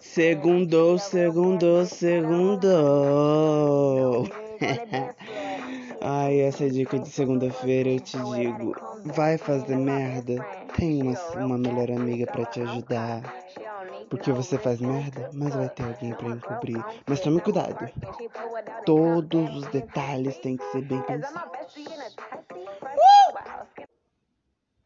Segundo, segundo, segundo. Ai, essa dica de segunda-feira eu te digo. Vai fazer merda? Tem uma, uma melhor amiga para te ajudar. Porque você faz merda, mas vai ter alguém para encobrir. Mas tome cuidado. Todos os detalhes têm que ser bem pensados.